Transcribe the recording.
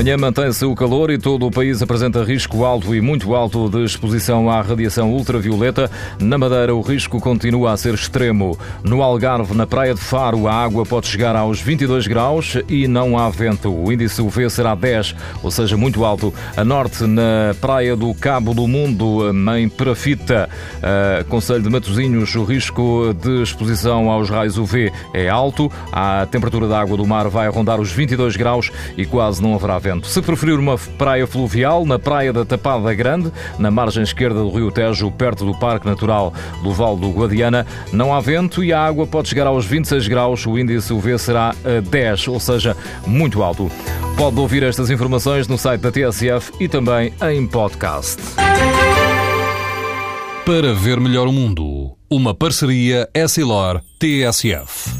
Amanhã mantém-se o calor e todo o país apresenta risco alto e muito alto de exposição à radiação ultravioleta. Na Madeira, o risco continua a ser extremo. No Algarve, na Praia de Faro, a água pode chegar aos 22 graus e não há vento. O índice UV será 10, ou seja, muito alto. A norte, na Praia do Cabo do Mundo, em Perafita, Conselho de Matosinhos, o risco de exposição aos raios UV é alto. A temperatura da água do mar vai rondar os 22 graus e quase não haverá vento. Se preferir uma praia fluvial, na praia da Tapada Grande, na margem esquerda do Rio Tejo, perto do Parque Natural do Val do Guadiana, não há vento e a água pode chegar aos 26 graus. O índice UV será 10, ou seja, muito alto. Pode ouvir estas informações no site da TSF e também em podcast. Para ver melhor o mundo, uma parceria Essilor-TSF.